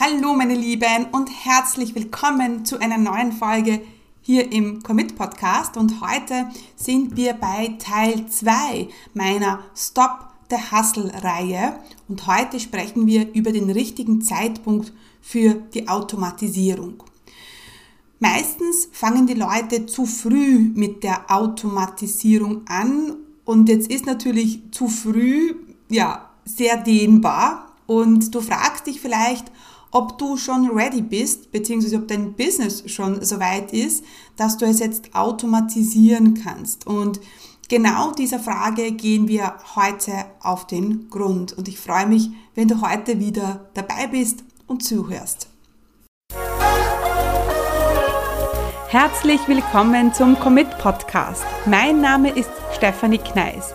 Hallo meine Lieben und herzlich willkommen zu einer neuen Folge hier im Commit Podcast. Und heute sind wir bei Teil 2 meiner Stop the Hustle Reihe und heute sprechen wir über den richtigen Zeitpunkt für die Automatisierung. Meistens fangen die Leute zu früh mit der Automatisierung an. Und jetzt ist natürlich zu früh ja sehr dehnbar. Und du fragst dich vielleicht, ob du schon ready bist, beziehungsweise ob dein Business schon so weit ist, dass du es jetzt automatisieren kannst. Und genau dieser Frage gehen wir heute auf den Grund. Und ich freue mich, wenn du heute wieder dabei bist und zuhörst. Herzlich willkommen zum Commit Podcast. Mein Name ist Stefanie Kneis.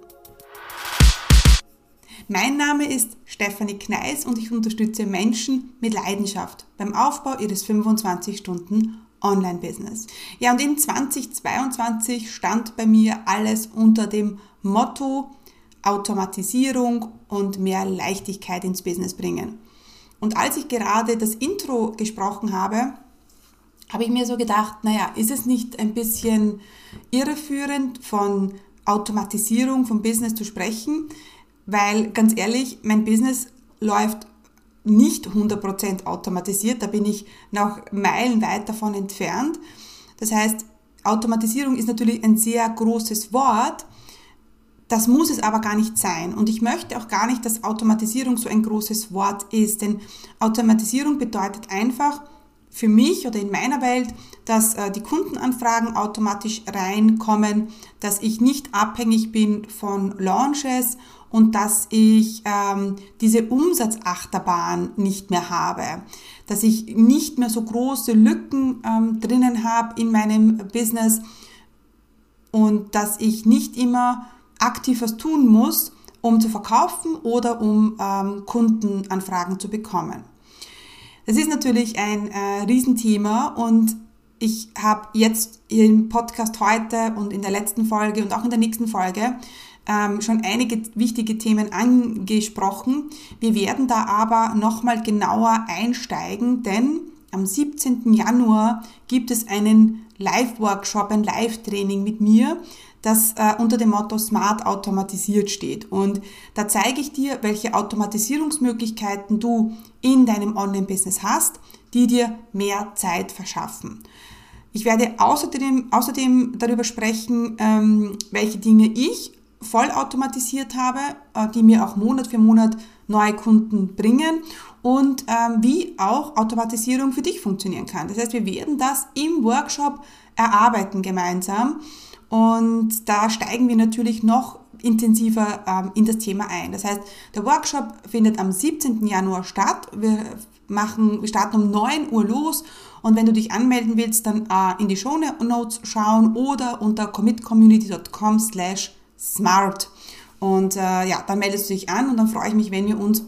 Mein Name ist Stefanie Kneis und ich unterstütze Menschen mit Leidenschaft beim Aufbau ihres 25 Stunden Online-Business. Ja, und in 2022 stand bei mir alles unter dem Motto Automatisierung und mehr Leichtigkeit ins Business bringen. Und als ich gerade das Intro gesprochen habe, habe ich mir so gedacht, naja, ist es nicht ein bisschen irreführend von Automatisierung vom Business zu sprechen? Weil ganz ehrlich, mein Business läuft nicht 100% automatisiert, da bin ich noch meilenweit davon entfernt. Das heißt, Automatisierung ist natürlich ein sehr großes Wort, das muss es aber gar nicht sein. Und ich möchte auch gar nicht, dass Automatisierung so ein großes Wort ist, denn Automatisierung bedeutet einfach, für mich oder in meiner Welt, dass äh, die Kundenanfragen automatisch reinkommen, dass ich nicht abhängig bin von Launches und dass ich ähm, diese Umsatzachterbahn nicht mehr habe, dass ich nicht mehr so große Lücken ähm, drinnen habe in meinem Business und dass ich nicht immer aktiv was tun muss, um zu verkaufen oder um ähm, Kundenanfragen zu bekommen. Das ist natürlich ein äh, Riesenthema und ich habe jetzt im Podcast heute und in der letzten Folge und auch in der nächsten Folge ähm, schon einige wichtige Themen angesprochen. Wir werden da aber nochmal genauer einsteigen, denn am 17. Januar gibt es einen Live-Workshop, ein Live-Training mit mir, das äh, unter dem Motto Smart automatisiert steht. Und da zeige ich dir, welche Automatisierungsmöglichkeiten du in deinem Online-Business hast, die dir mehr Zeit verschaffen. Ich werde außerdem, außerdem darüber sprechen, ähm, welche Dinge ich vollautomatisiert habe, äh, die mir auch Monat für Monat neue Kunden bringen und ähm, wie auch Automatisierung für dich funktionieren kann. Das heißt, wir werden das im Workshop erarbeiten gemeinsam und da steigen wir natürlich noch intensiver ähm, in das Thema ein. Das heißt, der Workshop findet am 17. Januar statt. Wir machen, wir starten um 9 Uhr los und wenn du dich anmelden willst, dann äh, in die Show Notes schauen oder unter commitcommunity.com slash smart. Und äh, ja, dann meldest du dich an und dann freue ich mich, wenn wir uns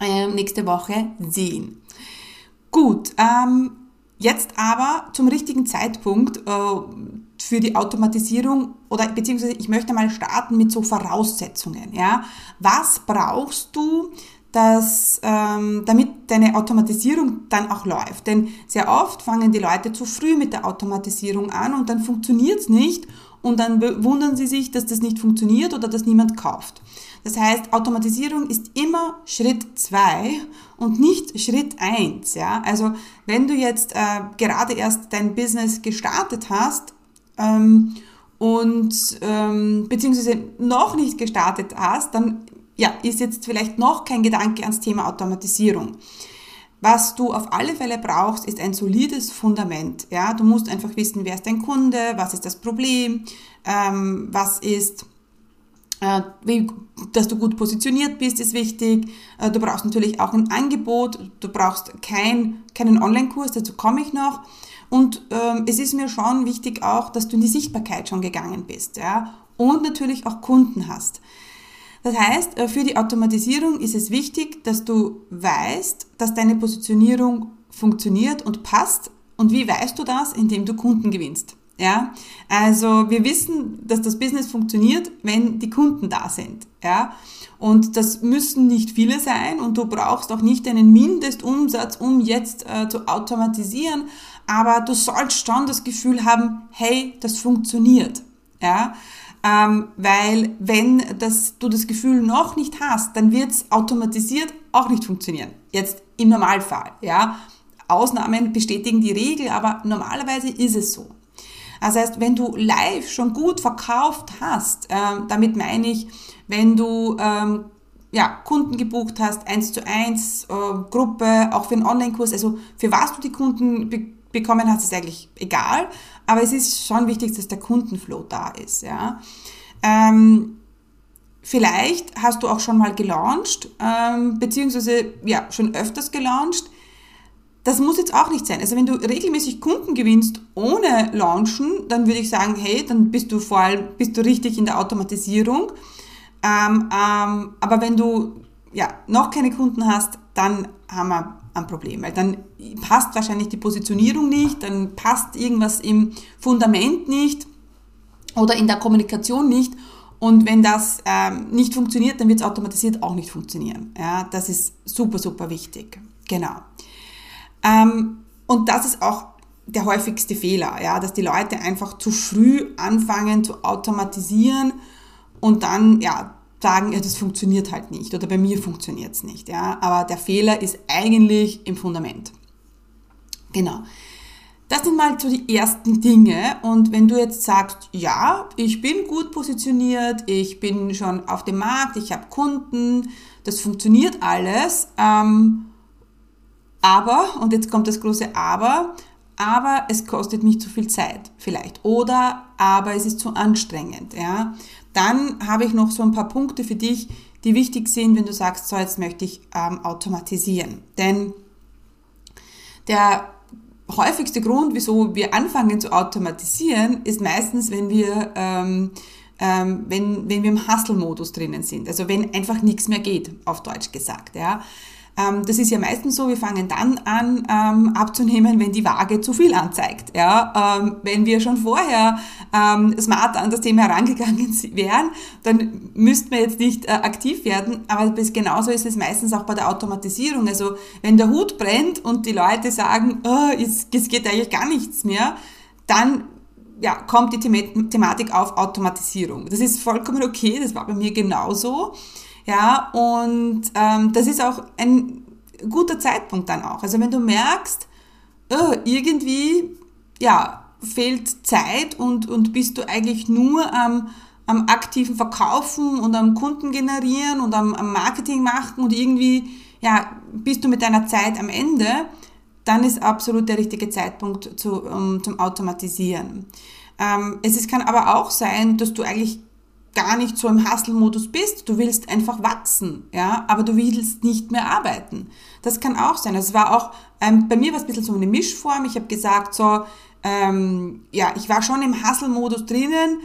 äh, nächste Woche sehen. Gut, ähm, jetzt aber zum richtigen Zeitpunkt äh, für die Automatisierung oder beziehungsweise ich möchte mal starten mit so Voraussetzungen. Ja, was brauchst du, dass, ähm, damit deine Automatisierung dann auch läuft? Denn sehr oft fangen die Leute zu früh mit der Automatisierung an und dann funktioniert es nicht und dann wundern sie sich, dass das nicht funktioniert oder dass niemand kauft. Das heißt, Automatisierung ist immer Schritt zwei und nicht Schritt eins. Ja? Also wenn du jetzt äh, gerade erst dein Business gestartet hast ähm, und ähm, beziehungsweise noch nicht gestartet hast, dann ja, ist jetzt vielleicht noch kein Gedanke ans Thema Automatisierung. Was du auf alle Fälle brauchst, ist ein solides Fundament. Ja, du musst einfach wissen, wer ist dein Kunde, was ist das Problem, ähm, was ist, äh, dass du gut positioniert bist, ist wichtig. Äh, du brauchst natürlich auch ein Angebot. Du brauchst kein, keinen Online-Kurs, dazu komme ich noch. Und ähm, es ist mir schon wichtig auch, dass du in die Sichtbarkeit schon gegangen bist, ja, und natürlich auch Kunden hast. Das heißt, äh, für die Automatisierung ist es wichtig, dass du weißt, dass deine Positionierung funktioniert und passt. Und wie weißt du das? Indem du Kunden gewinnst. Ja, also wir wissen, dass das Business funktioniert, wenn die Kunden da sind. Ja, und das müssen nicht viele sein und du brauchst auch nicht einen Mindestumsatz, um jetzt äh, zu automatisieren. Aber du sollst schon das Gefühl haben, hey, das funktioniert. Ja, ähm, weil wenn das, du das Gefühl noch nicht hast, dann wird es automatisiert auch nicht funktionieren. Jetzt im Normalfall. Ja, Ausnahmen bestätigen die Regel, aber normalerweise ist es so. Das heißt, wenn du live schon gut verkauft hast, äh, damit meine ich, wenn du ähm, ja, Kunden gebucht hast, eins zu eins, äh, Gruppe, auch für einen Online-Kurs, also für was du die Kunden bekommen hast, ist eigentlich egal, aber es ist schon wichtig, dass der Kundenflow da ist. Ja. Ähm, vielleicht hast du auch schon mal gelauncht, ähm, beziehungsweise ja, schon öfters gelauncht. Das muss jetzt auch nicht sein. Also wenn du regelmäßig Kunden gewinnst ohne Launchen, dann würde ich sagen, hey, dann bist du vor allem, bist du richtig in der Automatisierung. Ähm, ähm, aber wenn du ja, noch keine Kunden hast, dann haben wir ein Problem, weil dann passt wahrscheinlich die Positionierung nicht, dann passt irgendwas im Fundament nicht oder in der Kommunikation nicht. Und wenn das ähm, nicht funktioniert, dann wird es automatisiert auch nicht funktionieren. Ja, das ist super, super wichtig. Genau. Ähm, und das ist auch der häufigste Fehler, ja, dass die Leute einfach zu früh anfangen zu automatisieren und dann ja sagen, ja, das funktioniert halt nicht oder bei mir funktioniert es nicht. Ja, aber der Fehler ist eigentlich im Fundament. Genau. Das sind mal so die ersten Dinge. Und wenn du jetzt sagst, ja, ich bin gut positioniert, ich bin schon auf dem Markt, ich habe Kunden, das funktioniert alles, ähm, aber, und jetzt kommt das große Aber, aber es kostet mich zu viel Zeit vielleicht. Oder aber es ist zu anstrengend. Ja? Dann habe ich noch so ein paar Punkte für dich, die wichtig sind, wenn du sagst, so jetzt möchte ich ähm, automatisieren. Denn der häufigste Grund, wieso wir anfangen zu automatisieren, ist meistens, wenn wir, ähm, ähm, wenn, wenn wir im Hustle-Modus drinnen sind. Also wenn einfach nichts mehr geht, auf Deutsch gesagt. Ja. Ähm, das ist ja meistens so, wir fangen dann an ähm, abzunehmen, wenn die Waage zu viel anzeigt. Ja? Ähm, wenn wir schon vorher ähm, smart an das Thema herangegangen wären, dann müssten wir jetzt nicht äh, aktiv werden. Aber bis genauso ist es meistens auch bei der Automatisierung. Also wenn der Hut brennt und die Leute sagen, oh, geht eigentlich gar nichts mehr, dann ja, kommt die Thematik auf Automatisierung. Das ist vollkommen okay, das war bei mir genauso. Ja, und ähm, das ist auch ein guter Zeitpunkt dann auch. Also wenn du merkst, oh, irgendwie ja, fehlt Zeit und, und bist du eigentlich nur am, am aktiven Verkaufen und am Kunden generieren und am, am Marketing machen und irgendwie ja, bist du mit deiner Zeit am Ende, dann ist absolut der richtige Zeitpunkt zu, um, zum Automatisieren. Ähm, es ist, kann aber auch sein, dass du eigentlich gar nicht so im Hustle-Modus bist, du willst einfach wachsen, ja, aber du willst nicht mehr arbeiten. Das kann auch sein. Es war auch, ähm, bei mir war es ein bisschen so eine Mischform. Ich habe gesagt, so, ähm, ja, ich war schon im Hustle-Modus drinnen,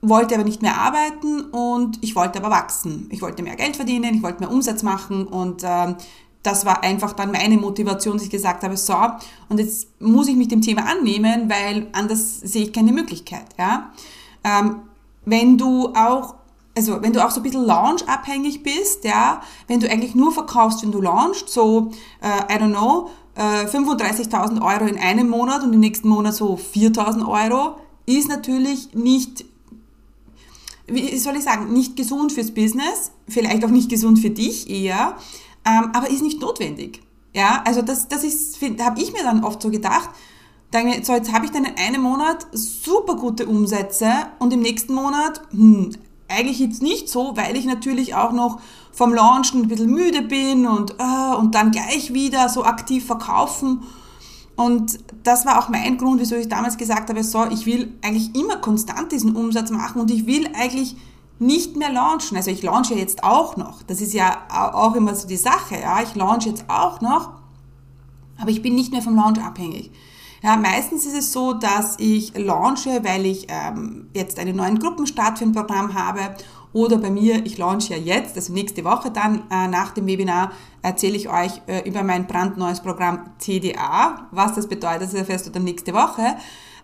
wollte aber nicht mehr arbeiten und ich wollte aber wachsen. Ich wollte mehr Geld verdienen, ich wollte mehr Umsatz machen und ähm, das war einfach dann meine Motivation, dass ich gesagt habe, so, und jetzt muss ich mich dem Thema annehmen, weil anders sehe ich keine Möglichkeit, ja. Ähm, wenn du auch also wenn du auch so ein bisschen launch-abhängig bist, ja, wenn du eigentlich nur verkaufst, wenn du launchst, so, äh, I don't know, äh, 35.000 Euro in einem Monat und im nächsten Monat so 4.000 Euro, ist natürlich nicht, wie soll ich sagen, nicht gesund fürs Business, vielleicht auch nicht gesund für dich eher, ähm, aber ist nicht notwendig. Ja, also das, das ist, habe ich mir dann oft so gedacht, denke so jetzt habe ich dann in einem Monat super gute Umsätze und im nächsten Monat, hm, eigentlich jetzt nicht so, weil ich natürlich auch noch vom Launchen ein bisschen müde bin und, äh, und dann gleich wieder so aktiv verkaufen. Und das war auch mein Grund, wieso ich damals gesagt habe, so, ich will eigentlich immer konstant diesen Umsatz machen und ich will eigentlich nicht mehr launchen. Also ich launche jetzt auch noch. Das ist ja auch immer so die Sache. Ja, ich launche jetzt auch noch, aber ich bin nicht mehr vom Launch abhängig. Ja, meistens ist es so, dass ich launche, weil ich ähm, jetzt einen neuen Gruppenstart für ein Programm habe oder bei mir, ich launche ja jetzt, also nächste Woche dann äh, nach dem Webinar, erzähle ich euch äh, über mein brandneues Programm TDA. Was das bedeutet, das erfährst du dann nächste Woche.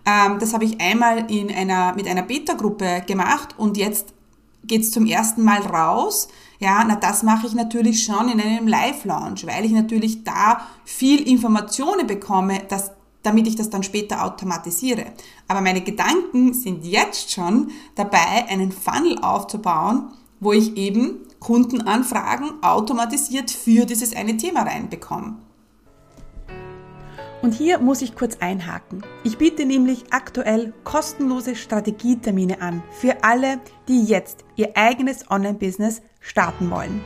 Ähm, das habe ich einmal in einer, mit einer Beta-Gruppe gemacht und jetzt geht's zum ersten Mal raus. Ja, na das mache ich natürlich schon in einem Live-Launch, weil ich natürlich da viel Informationen bekomme, dass damit ich das dann später automatisiere. Aber meine Gedanken sind jetzt schon dabei, einen Funnel aufzubauen, wo ich eben Kundenanfragen automatisiert für dieses eine Thema reinbekomme. Und hier muss ich kurz einhaken. Ich biete nämlich aktuell kostenlose Strategietermine an für alle, die jetzt ihr eigenes Online-Business starten wollen.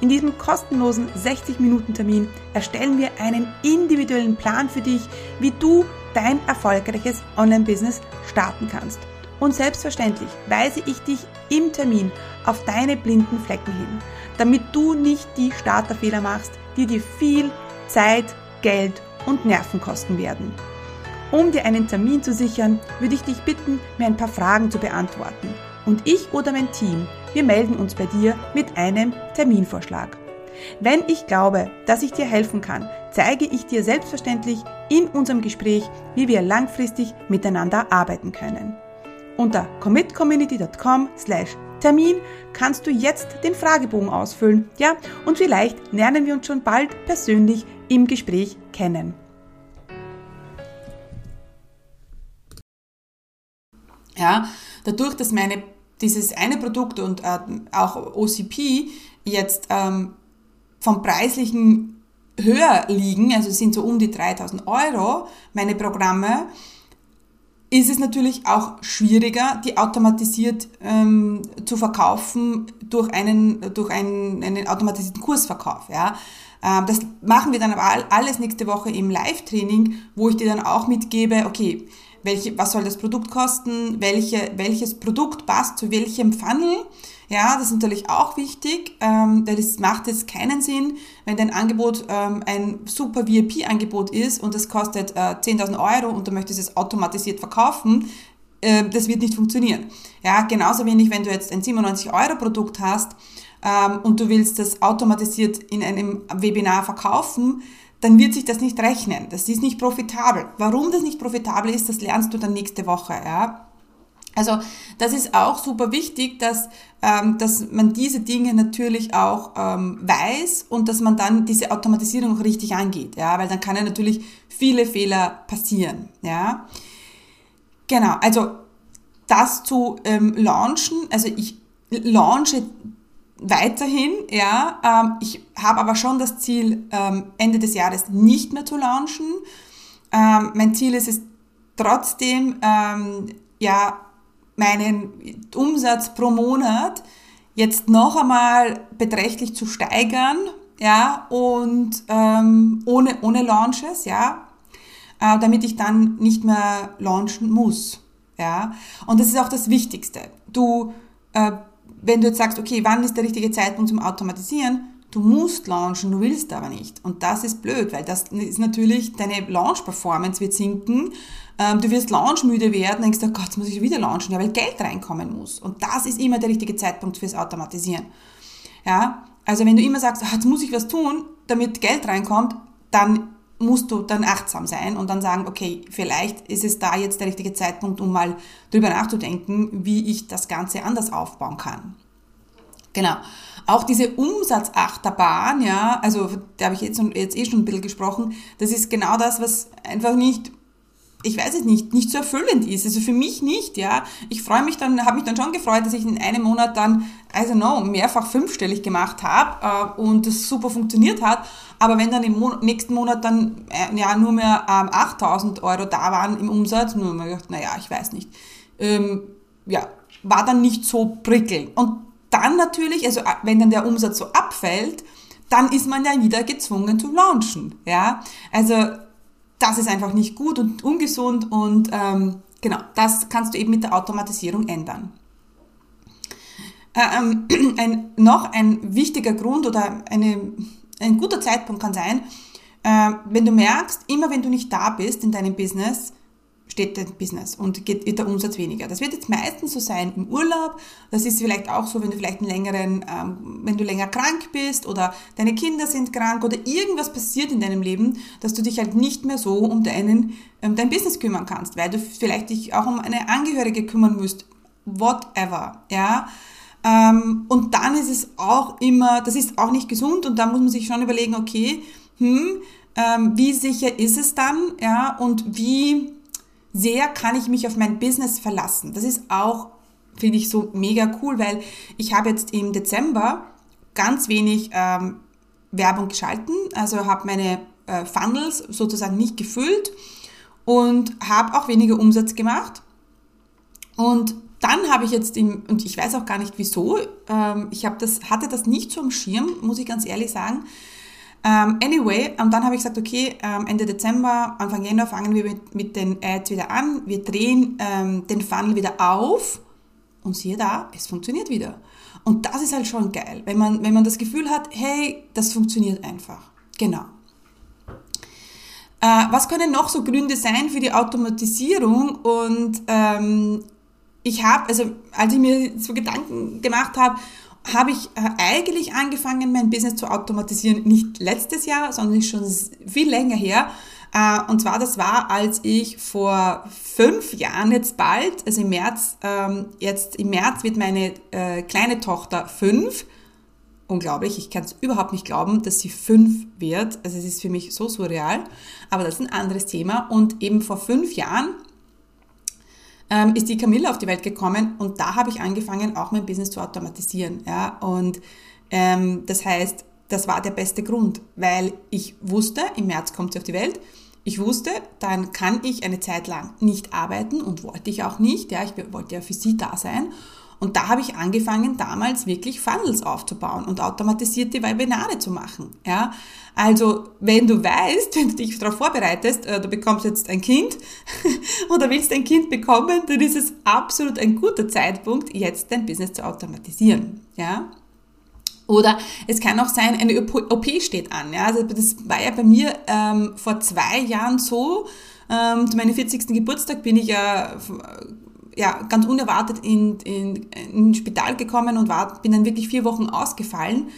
In diesem kostenlosen 60-Minuten-Termin erstellen wir einen individuellen Plan für dich, wie du dein erfolgreiches Online-Business starten kannst. Und selbstverständlich weise ich dich im Termin auf deine blinden Flecken hin, damit du nicht die Starterfehler machst, die dir viel Zeit, Geld und Nerven kosten werden. Um dir einen Termin zu sichern, würde ich dich bitten, mir ein paar Fragen zu beantworten. Und ich oder mein Team, wir melden uns bei dir mit einem Terminvorschlag. Wenn ich glaube, dass ich dir helfen kann, zeige ich dir selbstverständlich in unserem Gespräch, wie wir langfristig miteinander arbeiten können. Unter commitcommunity.com slash Termin kannst du jetzt den Fragebogen ausfüllen, ja, und vielleicht lernen wir uns schon bald persönlich im Gespräch kennen. Ja, dadurch, dass meine, dieses eine Produkt und äh, auch OCP jetzt ähm, vom preislichen höher liegen, also sind so um die 3000 Euro, meine Programme, ist es natürlich auch schwieriger, die automatisiert ähm, zu verkaufen durch einen, durch einen, einen automatisierten Kursverkauf. Ja. Ähm, das machen wir dann aber alles nächste Woche im Live-Training, wo ich dir dann auch mitgebe, okay, welche, was soll das Produkt kosten, welche, welches Produkt passt zu welchem Funnel. Ja, das ist natürlich auch wichtig, ähm, weil es macht jetzt keinen Sinn, wenn dein Angebot ähm, ein super VIP-Angebot ist und das kostet äh, 10.000 Euro und du möchtest es automatisiert verkaufen, äh, das wird nicht funktionieren. Ja, genauso wenig, wenn du jetzt ein 97-Euro-Produkt hast ähm, und du willst das automatisiert in einem Webinar verkaufen, dann wird sich das nicht rechnen. Das ist nicht profitabel. Warum das nicht profitabel ist, das lernst du dann nächste Woche. Ja? Also das ist auch super wichtig, dass, ähm, dass man diese Dinge natürlich auch ähm, weiß und dass man dann diese Automatisierung auch richtig angeht, ja, weil dann kann ja natürlich viele Fehler passieren, ja. Genau, also das zu ähm, launchen, also ich launche weiterhin, ja. Ähm, ich habe aber schon das Ziel, ähm, Ende des Jahres nicht mehr zu launchen. Ähm, mein Ziel ist es trotzdem, ähm, ja, meinen Umsatz pro Monat jetzt noch einmal beträchtlich zu steigern, ja, und ähm, ohne, ohne Launches, ja, äh, damit ich dann nicht mehr launchen muss, ja. Und das ist auch das Wichtigste. Du äh, wenn du jetzt sagst, okay, wann ist der richtige Zeitpunkt zum Automatisieren? Du musst launchen, du willst aber nicht. Und das ist blöd, weil das ist natürlich, deine Launch-Performance wird sinken. Ähm, du wirst launchmüde werden, denkst, oh Gott, jetzt muss ich wieder launchen, ja, weil Geld reinkommen muss. Und das ist immer der richtige Zeitpunkt fürs Automatisieren. Ja, also wenn du immer sagst, oh, jetzt muss ich was tun, damit Geld reinkommt, dann musst du dann achtsam sein und dann sagen, okay, vielleicht ist es da jetzt der richtige Zeitpunkt, um mal drüber nachzudenken, wie ich das Ganze anders aufbauen kann. Genau. Auch diese Umsatzachterbahn, ja, also da habe ich jetzt, jetzt eh schon ein bisschen gesprochen, das ist genau das, was einfach nicht ich weiß es nicht, nicht so erfüllend ist. Also für mich nicht, ja. Ich freue mich dann, habe mich dann schon gefreut, dass ich in einem Monat dann, I don't know, mehrfach fünfstellig gemacht habe äh, und das super funktioniert hat. Aber wenn dann im Mon nächsten Monat dann äh, ja nur mehr ähm, 8000 Euro da waren im Umsatz, nur mal gedacht, naja, ich weiß nicht. Ähm, ja, war dann nicht so prickelnd. Und dann natürlich, also äh, wenn dann der Umsatz so abfällt, dann ist man ja wieder gezwungen zu launchen. Ja, also das ist einfach nicht gut und ungesund und ähm, genau, das kannst du eben mit der Automatisierung ändern. Äh, ähm, ein, noch ein wichtiger Grund oder eine, ein guter Zeitpunkt kann sein, äh, wenn du merkst, immer wenn du nicht da bist in deinem Business, steht dein Business und geht, wird der Umsatz weniger. Das wird jetzt meistens so sein im Urlaub. Das ist vielleicht auch so, wenn du vielleicht einen längeren, ähm, wenn du länger krank bist oder deine Kinder sind krank oder irgendwas passiert in deinem Leben, dass du dich halt nicht mehr so um deinen, ähm, dein Business kümmern kannst, weil du vielleicht dich auch um eine Angehörige kümmern musst. Whatever, ja. Ähm, und dann ist es auch immer, das ist auch nicht gesund und da muss man sich schon überlegen, okay, hm, ähm, wie sicher ist es dann, ja, und wie, sehr kann ich mich auf mein Business verlassen. Das ist auch, finde ich, so mega cool, weil ich habe jetzt im Dezember ganz wenig ähm, Werbung geschalten, also habe meine äh, Funnels sozusagen nicht gefüllt und habe auch weniger Umsatz gemacht. Und dann habe ich jetzt im, und ich weiß auch gar nicht wieso, ähm, ich habe das, hatte das nicht so am Schirm, muss ich ganz ehrlich sagen, ähm, anyway, und dann habe ich gesagt, okay, um, Ende Dezember, Anfang Januar fangen wir mit, mit den Ads wieder an. Wir drehen ähm, den Funnel wieder auf und siehe da, es funktioniert wieder. Und das ist halt schon geil, wenn man, wenn man das Gefühl hat, hey, das funktioniert einfach. Genau. Äh, was können noch so Gründe sein für die Automatisierung? Und ähm, ich habe, also als ich mir so Gedanken gemacht habe, habe ich äh, eigentlich angefangen, mein Business zu automatisieren, nicht letztes Jahr, sondern schon viel länger her. Äh, und zwar, das war, als ich vor fünf Jahren jetzt bald, also im März, ähm, jetzt im März wird meine äh, kleine Tochter fünf. Unglaublich, ich kann es überhaupt nicht glauben, dass sie fünf wird. Also es ist für mich so surreal, aber das ist ein anderes Thema. Und eben vor fünf Jahren ähm, ist die Camilla auf die Welt gekommen und da habe ich angefangen, auch mein Business zu automatisieren. Ja? Und ähm, das heißt, das war der beste Grund, weil ich wusste, im März kommt sie auf die Welt. Ich wusste, dann kann ich eine Zeit lang nicht arbeiten und wollte ich auch nicht. Ja, ich wollte ja für sie da sein. Und da habe ich angefangen, damals wirklich Funnels aufzubauen und automatisierte Webinare zu machen. Ja? Also, wenn du weißt, wenn du dich darauf vorbereitest, äh, du bekommst jetzt ein Kind oder willst ein Kind bekommen, dann ist es absolut ein guter Zeitpunkt, jetzt dein Business zu automatisieren. Ja? Oder es kann auch sein, eine OP steht an. Ja? Also das war ja bei mir ähm, vor zwei Jahren so. Ähm, zu meinem 40. Geburtstag bin ich ja ja, ganz unerwartet in, in, in Spital gekommen und war, bin dann wirklich vier Wochen ausgefallen.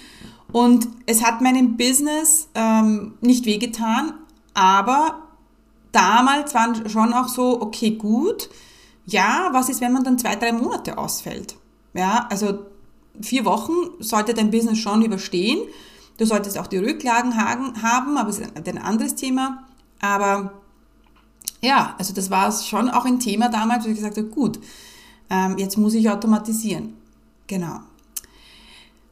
Und es hat meinem Business ähm, nicht wehgetan, aber damals war schon auch so, okay, gut, ja, was ist, wenn man dann zwei, drei Monate ausfällt? Ja, also vier Wochen sollte dein Business schon überstehen. Du solltest auch die Rücklagen haben, aber es ist ein anderes Thema. Aber ja, also das war schon auch ein Thema damals, wo ich gesagt habe, gut, ähm, jetzt muss ich automatisieren. Genau.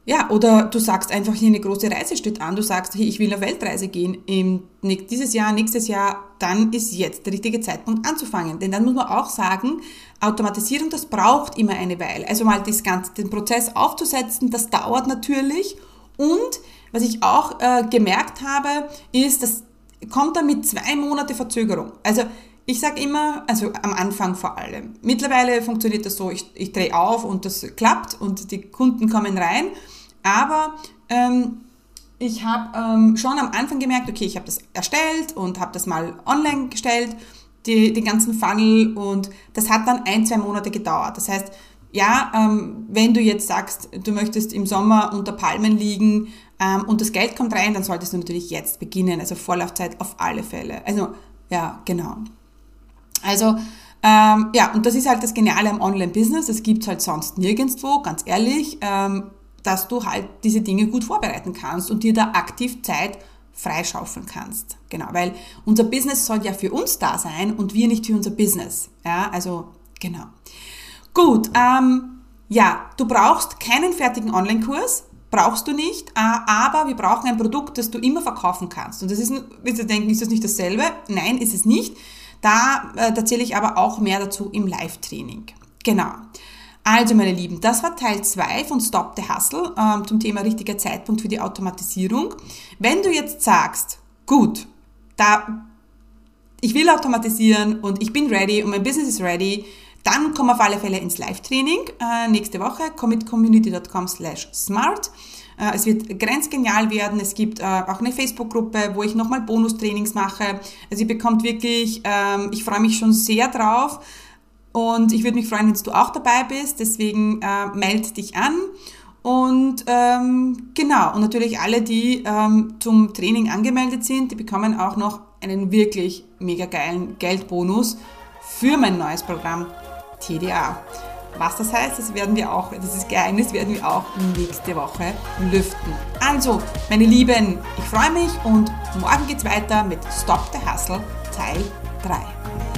Ja, oder du sagst einfach, hier eine große Reise steht an, du sagst, hey, ich will auf Weltreise gehen, im, dieses Jahr, nächstes Jahr, dann ist jetzt der richtige Zeitpunkt anzufangen. Denn dann muss man auch sagen, Automatisierung, das braucht immer eine Weile. Also mal das Ganze, den Prozess aufzusetzen, das dauert natürlich. Und was ich auch äh, gemerkt habe, ist, dass kommt dann mit zwei Monate Verzögerung. Also ich sage immer, also am Anfang vor allem. Mittlerweile funktioniert das so, ich, ich drehe auf und das klappt und die Kunden kommen rein. Aber ähm, ich habe ähm, schon am Anfang gemerkt, okay, ich habe das erstellt und habe das mal online gestellt, die, die ganzen Funnel und das hat dann ein, zwei Monate gedauert. Das heißt, ja, ähm, wenn du jetzt sagst, du möchtest im Sommer unter Palmen liegen ähm, und das Geld kommt rein, dann solltest du natürlich jetzt beginnen, also Vorlaufzeit auf alle Fälle. Also ja, genau. Also ähm, ja, und das ist halt das Geniale am Online-Business, das gibt's halt sonst nirgendwo, ganz ehrlich, ähm, dass du halt diese Dinge gut vorbereiten kannst und dir da aktiv Zeit freischaufeln kannst. Genau, weil unser Business soll ja für uns da sein und wir nicht für unser Business. Ja, also genau. Gut, ähm, ja, du brauchst keinen fertigen Online-Kurs, brauchst du nicht, äh, aber wir brauchen ein Produkt, das du immer verkaufen kannst. Und das ist, willst du denken, ist das nicht dasselbe? Nein, ist es nicht. Da äh, erzähle ich aber auch mehr dazu im Live-Training. Genau. Also, meine Lieben, das war Teil 2 von Stop the Hustle ähm, zum Thema richtiger Zeitpunkt für die Automatisierung. Wenn du jetzt sagst, gut, da, ich will automatisieren und ich bin ready und mein Business ist ready, dann komm auf alle Fälle ins Live-Training äh, nächste Woche, commitcommunity.com slash smart. Äh, es wird grenzgenial werden. Es gibt äh, auch eine Facebook-Gruppe, wo ich nochmal Bonustrainings mache. Also ihr bekommt wirklich, ähm, ich freue mich schon sehr drauf. Und ich würde mich freuen, wenn du auch dabei bist. Deswegen äh, meld dich an. Und ähm, genau, und natürlich alle, die ähm, zum Training angemeldet sind, die bekommen auch noch einen wirklich mega geilen Geldbonus für mein neues Programm TDA. Was das heißt, das werden wir auch, dieses Geheimnis werden wir auch nächste Woche lüften. Also, meine Lieben, ich freue mich und morgen geht's weiter mit Stop the Hustle Teil 3.